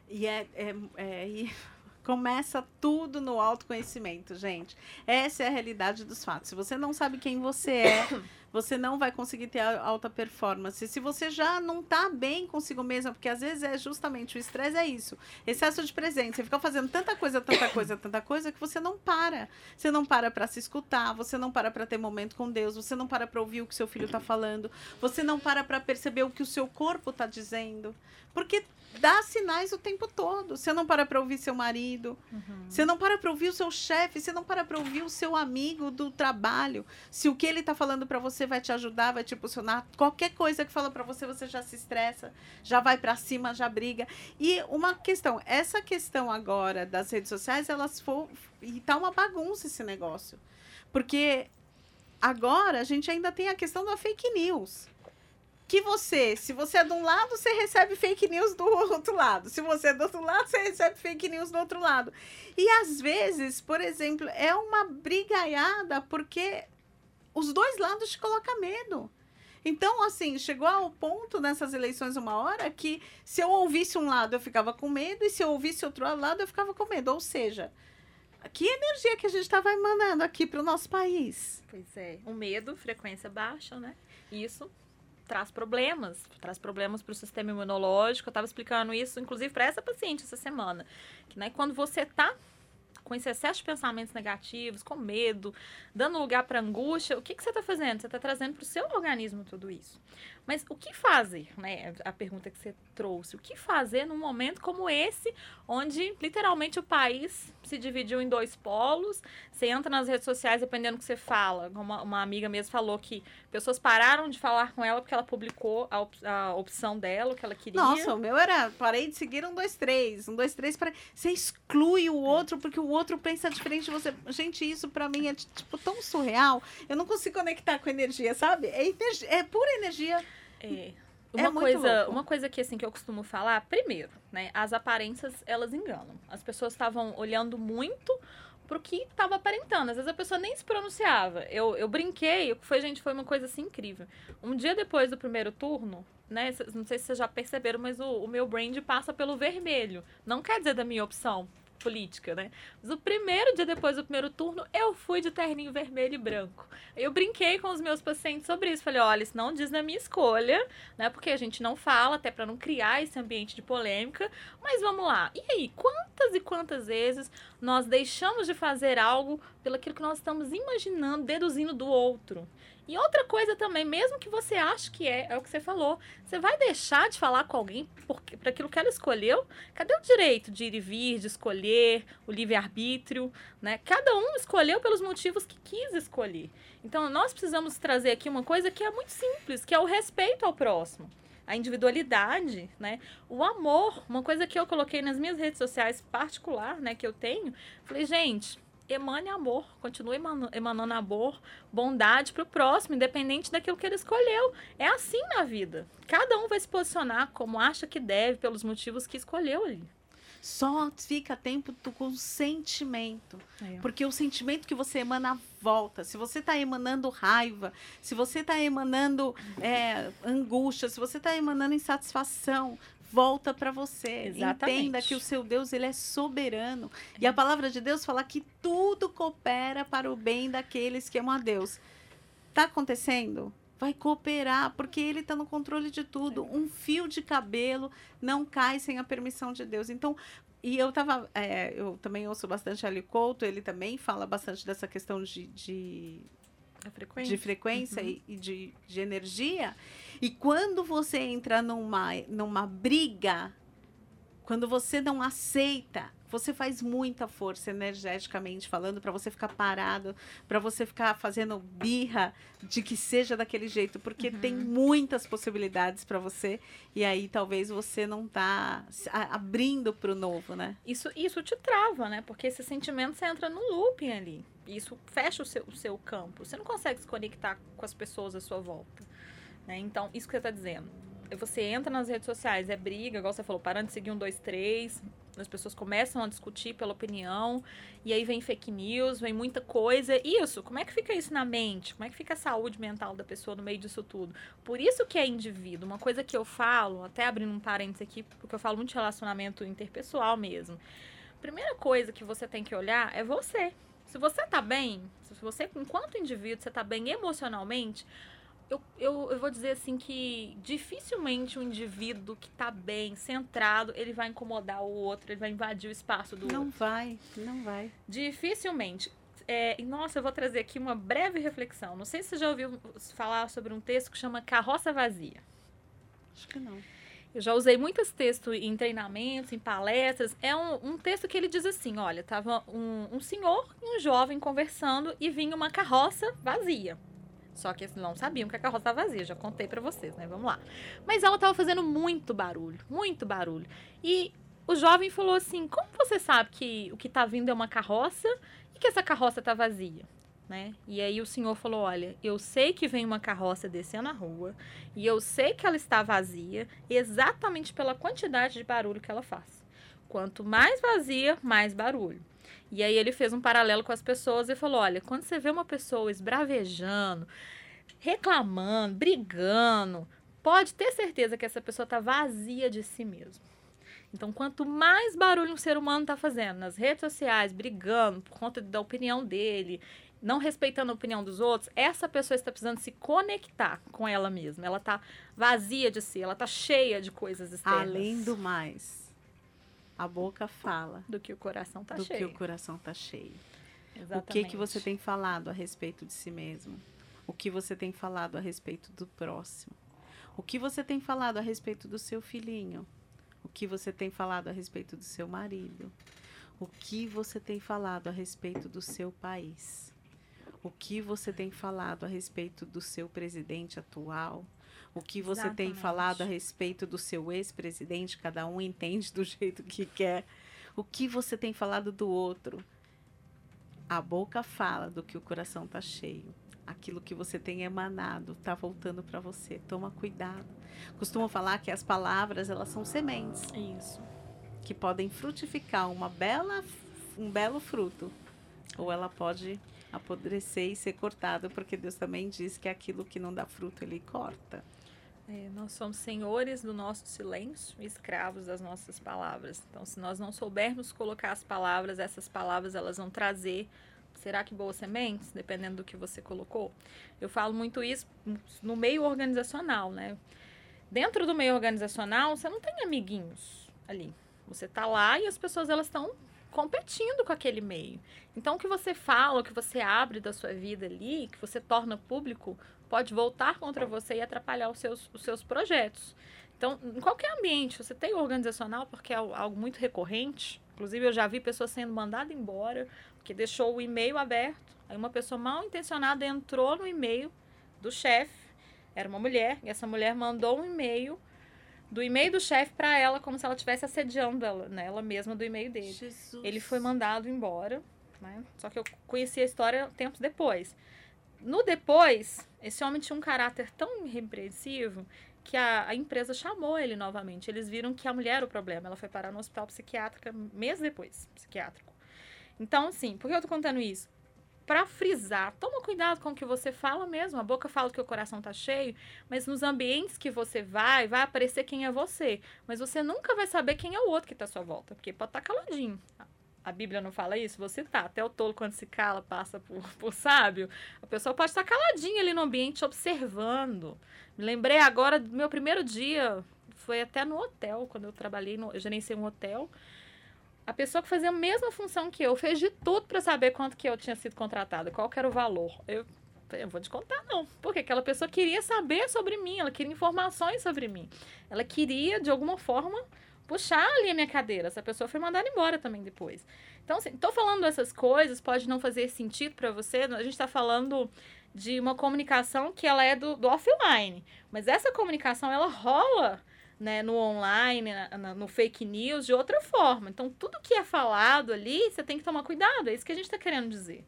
E é, é, é e começa tudo no autoconhecimento, gente. Essa é a realidade dos fatos. Se você não sabe quem você é, você não vai conseguir ter alta performance. Se você já não tá bem consigo mesma, porque às vezes é justamente o estresse é isso. Excesso de presente. Você fica fazendo tanta coisa, tanta coisa, tanta coisa que você não para. Você não para para se escutar, você não para para ter momento com Deus, você não para para ouvir o que seu filho tá falando, você não para para perceber o que o seu corpo tá dizendo. Porque dá sinais o tempo todo. Você não para para ouvir seu marido, Uhum. você não para para ouvir o seu chefe, você não para para ouvir o seu amigo do trabalho. Se o que ele tá falando para você vai te ajudar, vai te impulsionar, qualquer coisa que fala para você, você já se estressa, já vai para cima, já briga. E uma questão, essa questão agora das redes sociais, elas for e tá uma bagunça esse negócio. Porque agora a gente ainda tem a questão da fake news que você, se você é de um lado, você recebe fake news do outro lado. Se você é do outro lado, você recebe fake news do outro lado. E às vezes, por exemplo, é uma brigaiada porque os dois lados te colocam medo. Então, assim, chegou ao ponto nessas eleições uma hora que se eu ouvisse um lado eu ficava com medo e se eu ouvisse outro lado eu ficava com medo. Ou seja, que energia que a gente estava emanando aqui para o nosso país. Pois é. O medo, frequência baixa, né? Isso traz problemas, traz problemas para o sistema imunológico. Eu estava explicando isso, inclusive, para essa paciente essa semana. Que né, quando você está com esse excesso de pensamentos negativos, com medo, dando lugar para angústia, o que, que você está fazendo? Você está trazendo para o seu organismo tudo isso. Mas o que fazer, né? A pergunta que você trouxe. O que fazer num momento como esse, onde literalmente o país se dividiu em dois polos? Você entra nas redes sociais, dependendo do que você fala. Uma, uma amiga mesmo falou que pessoas pararam de falar com ela porque ela publicou a, op a opção dela, o que ela queria. Nossa, o meu era, parei de seguir um, dois, três. Um, dois, três, para Você exclui o outro porque o outro pensa diferente de você. Gente, isso para mim é, tipo, tão surreal. Eu não consigo conectar com energia, sabe? É, energia, é pura energia. É. Uma, é coisa, uma coisa que assim que eu costumo falar, primeiro, né, as aparências elas enganam. As pessoas estavam olhando muito pro que estava aparentando. Às vezes a pessoa nem se pronunciava. Eu, eu brinquei, foi gente, foi uma coisa assim incrível. Um dia depois do primeiro turno, né, não sei se vocês já perceberam, mas o, o meu brand passa pelo vermelho. Não quer dizer da minha opção política, né? Mas o primeiro dia depois do primeiro turno, eu fui de terninho vermelho e branco. Eu brinquei com os meus pacientes sobre isso. Falei, olha, isso não diz na minha escolha, né? Porque a gente não fala, até para não criar esse ambiente de polêmica. Mas vamos lá. E aí, quantas e quantas vezes nós deixamos de fazer algo pelo que nós estamos imaginando, deduzindo do outro? E outra coisa também, mesmo que você ache que é, é o que você falou, você vai deixar de falar com alguém para aquilo que ela escolheu? Cadê o direito de ir e vir, de escolher, o livre-arbítrio, né? Cada um escolheu pelos motivos que quis escolher. Então, nós precisamos trazer aqui uma coisa que é muito simples, que é o respeito ao próximo a individualidade, né? O amor, uma coisa que eu coloquei nas minhas redes sociais particular, né, que eu tenho. Falei, gente, emane amor, continue emanando amor, bondade para o próximo, independente daquilo que ele escolheu. É assim na vida. Cada um vai se posicionar como acha que deve, pelos motivos que escolheu ali. Só fica tempo com o sentimento. É. Porque o sentimento que você emana volta. Se você está emanando raiva, se você está emanando é, angústia, se você está emanando insatisfação, volta para você. Exatamente. Entenda que o seu Deus ele é soberano. É. E a palavra de Deus fala que tudo coopera para o bem daqueles que amam a Deus. Tá acontecendo? Vai cooperar, porque ele está no controle de tudo. É. Um fio de cabelo não cai sem a permissão de Deus. Então, e eu tava. É, eu também ouço bastante Ali Couto, ele também fala bastante dessa questão de, de frequência, de frequência uhum. e, de, de energia. E quando você entra numa, numa briga, quando você não aceita, você faz muita força energeticamente falando para você ficar parado, para você ficar fazendo birra de que seja daquele jeito, porque uhum. tem muitas possibilidades para você e aí talvez você não tá abrindo para o novo, né? Isso isso te trava, né? Porque esse sentimento você entra no looping ali. Isso fecha o seu, o seu campo. Você não consegue se conectar com as pessoas à sua volta. Né? Então, isso que você está dizendo. Você entra nas redes sociais, é briga, igual você falou, parando de seguir um, dois, três. As pessoas começam a discutir pela opinião, e aí vem fake news, vem muita coisa. Isso, como é que fica isso na mente? Como é que fica a saúde mental da pessoa no meio disso tudo? Por isso que é indivíduo. Uma coisa que eu falo, até abrindo um parênteses aqui, porque eu falo muito de relacionamento interpessoal mesmo. Primeira coisa que você tem que olhar é você. Se você tá bem, se você, enquanto indivíduo, você tá bem emocionalmente, eu, eu, eu vou dizer assim que dificilmente um indivíduo que está bem, centrado, ele vai incomodar o outro, ele vai invadir o espaço do não outro. Não vai, não vai. Dificilmente. É, e nossa, eu vou trazer aqui uma breve reflexão. Não sei se você já ouviu falar sobre um texto que chama Carroça Vazia. Acho que não. Eu já usei muitos textos em treinamentos, em palestras. É um, um texto que ele diz assim: olha, tava um, um senhor e um jovem conversando e vinha uma carroça vazia. Só que eles não sabiam que a carroça estava vazia, já contei para vocês, né? Vamos lá. Mas ela estava fazendo muito barulho, muito barulho. E o jovem falou assim: Como você sabe que o que está vindo é uma carroça e que essa carroça está vazia? Né? E aí o senhor falou: Olha, eu sei que vem uma carroça descendo a rua e eu sei que ela está vazia exatamente pela quantidade de barulho que ela faz. Quanto mais vazia, mais barulho. E aí ele fez um paralelo com as pessoas e falou: olha, quando você vê uma pessoa esbravejando, reclamando, brigando, pode ter certeza que essa pessoa está vazia de si mesmo. Então, quanto mais barulho um ser humano está fazendo nas redes sociais, brigando por conta da opinião dele, não respeitando a opinião dos outros, essa pessoa está precisando se conectar com ela mesma. Ela está vazia de si, ela está cheia de coisas externas. Além do mais a boca fala do que o coração está cheio. Do que o coração está cheio. Exatamente. O que que você tem falado a respeito de si mesmo? O que você tem falado a respeito do próximo? O que você tem falado a respeito do seu filhinho? O que você tem falado a respeito do seu marido? O que você tem falado a respeito do seu país? O que você tem falado a respeito do seu presidente atual? O que você tem Exatamente. falado a respeito do seu ex-presidente? Cada um entende do jeito que quer. O que você tem falado do outro? A boca fala do que o coração tá cheio. Aquilo que você tem emanado tá voltando para você. Toma cuidado. Costumam falar que as palavras elas são sementes Isso. que podem frutificar uma bela, um belo fruto, ou ela pode apodrecer e ser cortada, porque Deus também diz que aquilo que não dá fruto ele corta. É, nós somos senhores do nosso silêncio e escravos das nossas palavras. Então, se nós não soubermos colocar as palavras, essas palavras elas vão trazer. Será que boas sementes? Dependendo do que você colocou. Eu falo muito isso no meio organizacional, né? Dentro do meio organizacional, você não tem amiguinhos ali. Você tá lá e as pessoas elas estão competindo com aquele meio. Então, o que você fala, o que você abre da sua vida ali, que você torna público, pode voltar contra você e atrapalhar os seus, os seus projetos. Então, em qualquer ambiente, você tem organizacional, porque é al- algo muito recorrente. Inclusive, eu já vi pessoas sendo mandadas embora, porque deixou o e-mail aberto. Aí, uma pessoa mal intencionada entrou no e-mail do chefe, era uma mulher, e essa mulher mandou um e-mail do e-mail do chefe para ela, como se ela estivesse assediando ela, né, ela mesma do e-mail dele. Jesus. Ele foi mandado embora, né? Só que eu conheci a história tempos depois. No depois, esse homem tinha um caráter tão irrepreensivo que a, a empresa chamou ele novamente. Eles viram que a mulher era o problema. Ela foi parar no hospital psiquiátrico mês depois, psiquiátrico. Então, assim, por que eu tô contando isso? Pra frisar, toma cuidado com o que você fala mesmo. A boca fala que o coração tá cheio, mas nos ambientes que você vai, vai aparecer quem é você. Mas você nunca vai saber quem é o outro que tá à sua volta, porque pode estar caladinho. A Bíblia não fala isso? Você tá. Até o tolo, quando se cala, passa por, por sábio. A pessoa pode estar caladinha ali no ambiente, observando. Me lembrei agora do meu primeiro dia. Foi até no hotel, quando eu trabalhei, no, eu gerenciei um hotel. A pessoa que fazia a mesma função que eu fez de tudo para saber quanto que eu tinha sido contratada, qual que era o valor. Eu eu vou te contar, não. Porque aquela pessoa queria saber sobre mim, ela queria informações sobre mim. Ela queria, de alguma forma, puxar ali a minha cadeira. Essa pessoa foi mandada embora também depois. Então, assim, tô falando essas coisas, pode não fazer sentido para você. A gente tá falando de uma comunicação que ela é do, do offline. Mas essa comunicação, ela rola né, no online, na- no fake news, de outra forma. Então, tudo que é falado ali, você tem que tomar cuidado. É isso que a gente tá querendo dizer.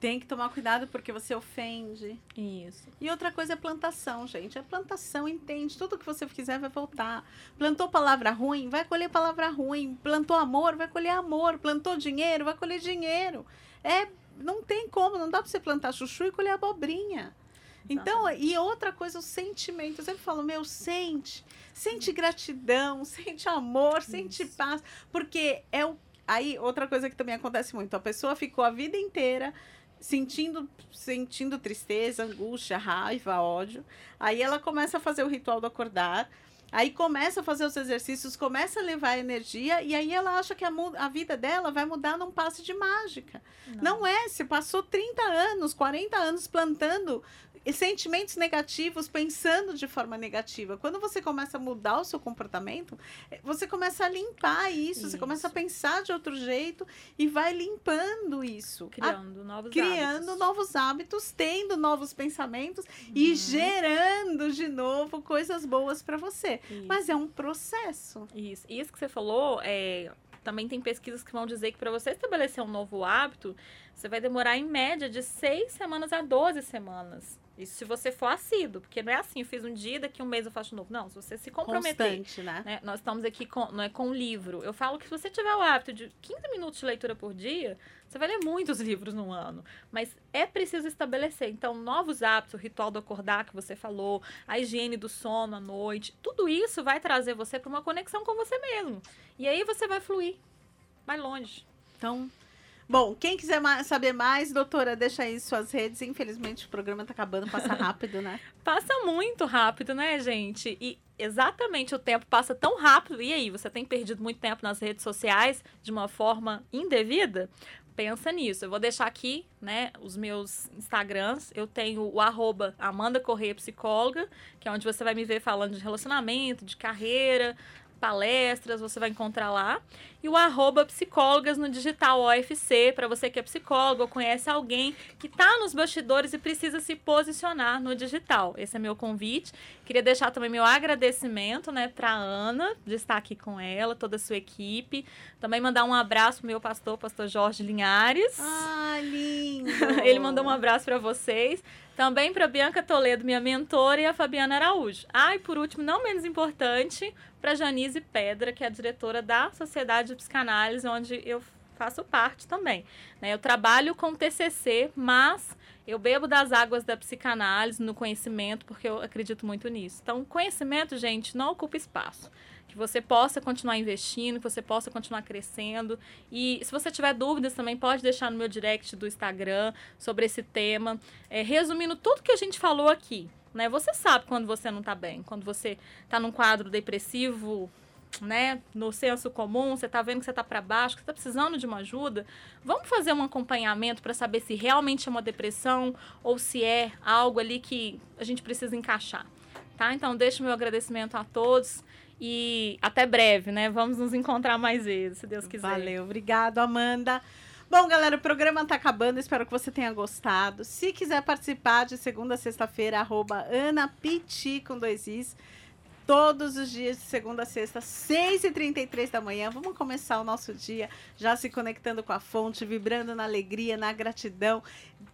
Tem que tomar cuidado porque você ofende. Isso. E outra coisa é plantação, gente. É plantação, entende? Tudo que você quiser vai voltar. Plantou palavra ruim, vai colher palavra ruim. Plantou amor, vai colher amor. Plantou dinheiro, vai colher dinheiro. É, não tem como, não dá pra você plantar chuchu e colher abobrinha. Então, e outra coisa, o sentimento. Eu sempre falo, meu, sente. Sente gratidão, sente amor, sente Isso. paz. Porque é o. Aí, outra coisa que também acontece muito: a pessoa ficou a vida inteira sentindo, sentindo tristeza, angústia, raiva, ódio. Aí ela começa a fazer o ritual do acordar. Aí começa a fazer os exercícios, começa a levar energia, e aí ela acha que a, a vida dela vai mudar num passe de mágica. Não é, você passou 30 anos, 40 anos plantando sentimentos negativos, pensando de forma negativa. Quando você começa a mudar o seu comportamento, eh, você começa a limpar isso, você começa a Isso. pensar de outro jeito e vai limpando isso. A- Criando novos criando hábitos. novos hábitos, tendo novos pensamentos e Uhum. gerando de novo coisas boas para você. Isso. Mas é um processo. Isso. E isso que você falou, é, também tem pesquisas que vão dizer que para você estabelecer um novo hábito, você vai demorar em média de 6 semanas a 12 semanas. Isso se você for assíduo, porque não é assim, eu fiz um dia, daqui um mês eu faço de novo. Não, se você se comprometer. Constante, né? né, Nós estamos aqui com, não é com livro. Eu falo que se você tiver o hábito de 15 minutos de leitura por dia, você vai ler muitos livros no ano. Mas é preciso estabelecer. Então, novos hábitos, o ritual do acordar que você falou, a higiene do sono à noite, tudo isso vai trazer você para uma conexão com você mesmo. E aí você vai fluir. Vai longe. Então, bom, quem quiser ma- saber mais, doutora, deixa aí suas redes. Infelizmente o programa tá acabando, passa rápido, né? Passa muito rápido, né, gente? E exatamente o tempo passa tão rápido. E aí, você tem perdido muito tempo nas redes sociais de uma forma indevida? pensa nisso. Eu vou deixar aqui, né, os meus Instagrams. Eu tenho o arroba Amanda Correia Psicóloga, que é onde você vai me ver falando de relacionamento, de carreira, palestras, você vai encontrar lá. E o arroba psicólogas no digital OFC, para você que é psicólogo ou conhece alguém que está nos bastidores e precisa se posicionar no digital. Esse é meu convite. Queria deixar também meu agradecimento, né, para Ana, de estar aqui com ela, toda a sua equipe. Também mandar um abraço pro meu pastor, pastor Jorge Linhares. Ah, lindo! Ele mandou um abraço para vocês. Também para Bianca Toledo, minha mentora, e a Fabiana Araújo. Ah, e por último, não menos importante, para Janise Pedra, que é a diretora da Sociedade de Psicanálise, onde eu faço parte também. Né? Eu trabalho com TCC, mas eu bebo das águas da psicanálise no conhecimento, porque eu acredito muito nisso. Então, conhecimento, gente, não ocupa espaço você possa continuar investindo, que você possa continuar crescendo. E se você tiver dúvidas também, pode deixar no meu direct do Instagram sobre esse tema. É, resumindo tudo que a gente falou aqui, né? Você sabe quando você não está bem, quando você está num quadro depressivo, né, no senso comum, você está vendo que você está para baixo, que você está precisando de uma ajuda, vamos fazer um acompanhamento para saber se realmente é uma depressão ou se é algo ali que a gente precisa encaixar, tá? Então, deixo meu agradecimento a todos. E até breve, né? Vamos nos encontrar mais vezes, se Deus quiser. Valeu, obrigado, Amanda. Bom, galera, o programa tá acabando. Espero que você tenha gostado. Se quiser participar de segunda a sexta-feira, arroba Ana Piti com dois Is. Todos os dias, de segunda a sexta, 6h33 da manhã. Vamos começar o nosso dia já se conectando com a fonte, vibrando na alegria, na gratidão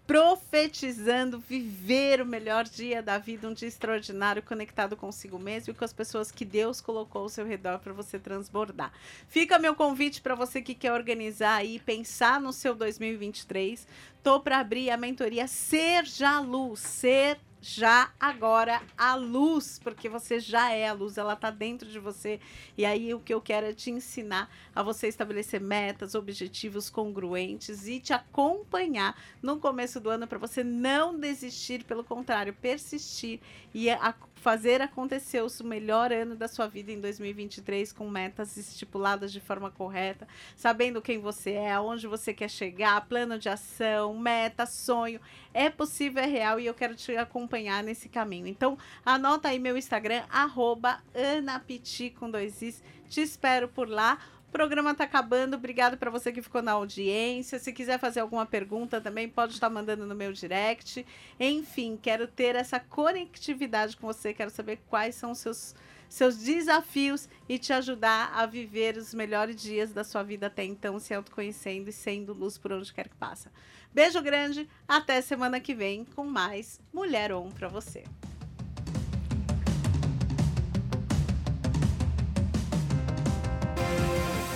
profetizando viver o melhor dia da vida, um dia extraordinário, conectado consigo mesmo e com as pessoas que Deus colocou ao seu redor para você transbordar. Fica meu convite para você que quer organizar e pensar no seu 2023. Tô para abrir a mentoria Ser Já Luz, ser já agora a luz, porque você já é a luz, ela está dentro de você. E aí o que eu quero é te ensinar a você estabelecer metas, objetivos congruentes e te acompanhar no começo do ano para você não desistir, pelo contrário, persistir e a fazer acontecer o melhor ano da sua vida em 2023 com metas estipuladas de forma correta, sabendo quem você é, aonde você quer chegar, plano de ação, meta, sonho. É possível, é real e eu quero te acompanhar nesse caminho. Então, anota aí meu Instagram, arroba Anapiti com dois is. Te espero por lá programa está acabando. Obrigado para você que ficou na audiência. Se quiser fazer alguma pergunta também, pode estar mandando no meu direct. Enfim, quero ter essa conectividade com você. Quero saber quais são os seus, seus desafios e te ajudar a viver os melhores dias da sua vida até então, se autoconhecendo e sendo luz por onde quer que passa. Beijo grande. Até semana que vem com mais Mulher On para você.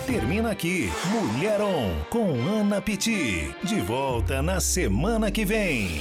Termina aqui Mulher On com Ana Piti. De volta na semana que vem.